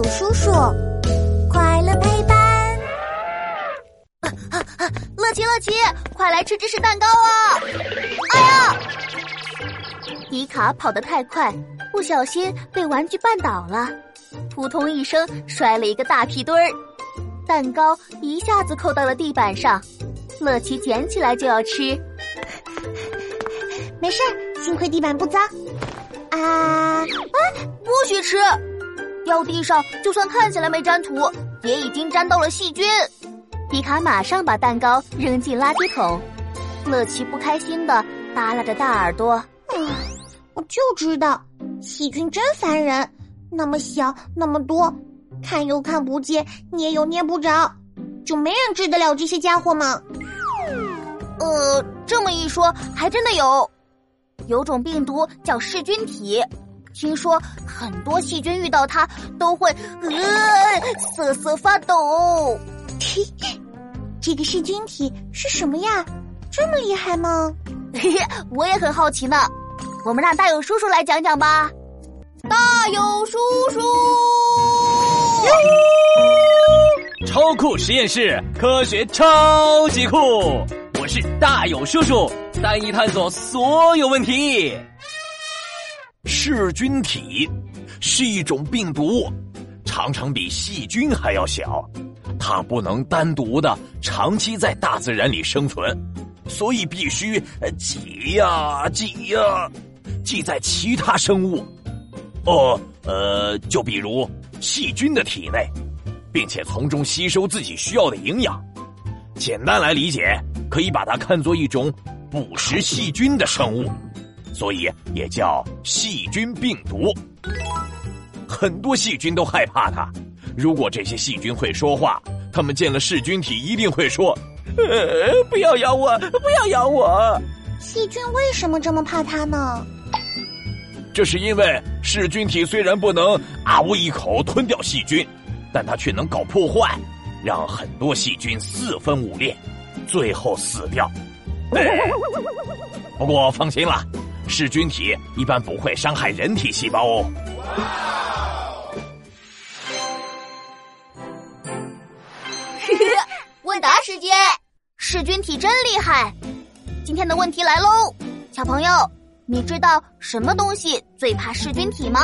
友叔叔，快乐陪伴。乐奇，乐奇，快来吃芝士蛋糕啊！哎呀！迪卡跑得太快，不小心被玩具绊倒了，扑通一声摔了一个大屁墩儿，蛋糕一下子扣到了地板上。乐奇捡起来就要吃，没事幸亏地板不脏。啊！啊，不许吃！掉地上就算看起来没沾土，也已经沾到了细菌。迪卡马上把蛋糕扔进垃圾桶。乐奇不开心的耷拉着大耳朵。嗯！我就知道，细菌真烦人，那么小，那么多，看又看不见，捏又捏不着，就没人治得了这些家伙吗？呃，这么一说，还真的有。有种病毒叫噬菌体，听说很多细菌遇到它都会呃瑟瑟发抖。这个噬菌体是什么呀？这么厉害吗？嘿嘿，我也很好奇呢。我们让大勇叔叔来讲讲吧。大勇叔叔，超酷实验室，科学超级酷。我是大勇叔叔，带你探索所有问题。噬菌体是一种病毒，常常比细菌还要小，它不能单独的长期在大自然里生存，所以必须挤呀挤呀，挤在其他生物，哦呃，就比如细菌的体内，并且从中吸收自己需要的营养。简单来理解。可以把它看作一种捕食细菌的生物，所以也叫细菌病毒。很多细菌都害怕它。如果这些细菌会说话，它们见了噬菌体一定会说：“呃，不要咬我，不要咬我。”细菌为什么这么怕它呢？这是因为噬菌体虽然不能啊呜一口吞掉细菌，但它却能搞破坏，让很多细菌四分五裂。最后死掉。不过放心啦，噬菌体一般不会伤害人体细胞哦。问答时间，噬菌体真厉害。今天的问题来喽，小朋友，你知道什么东西最怕噬菌体吗？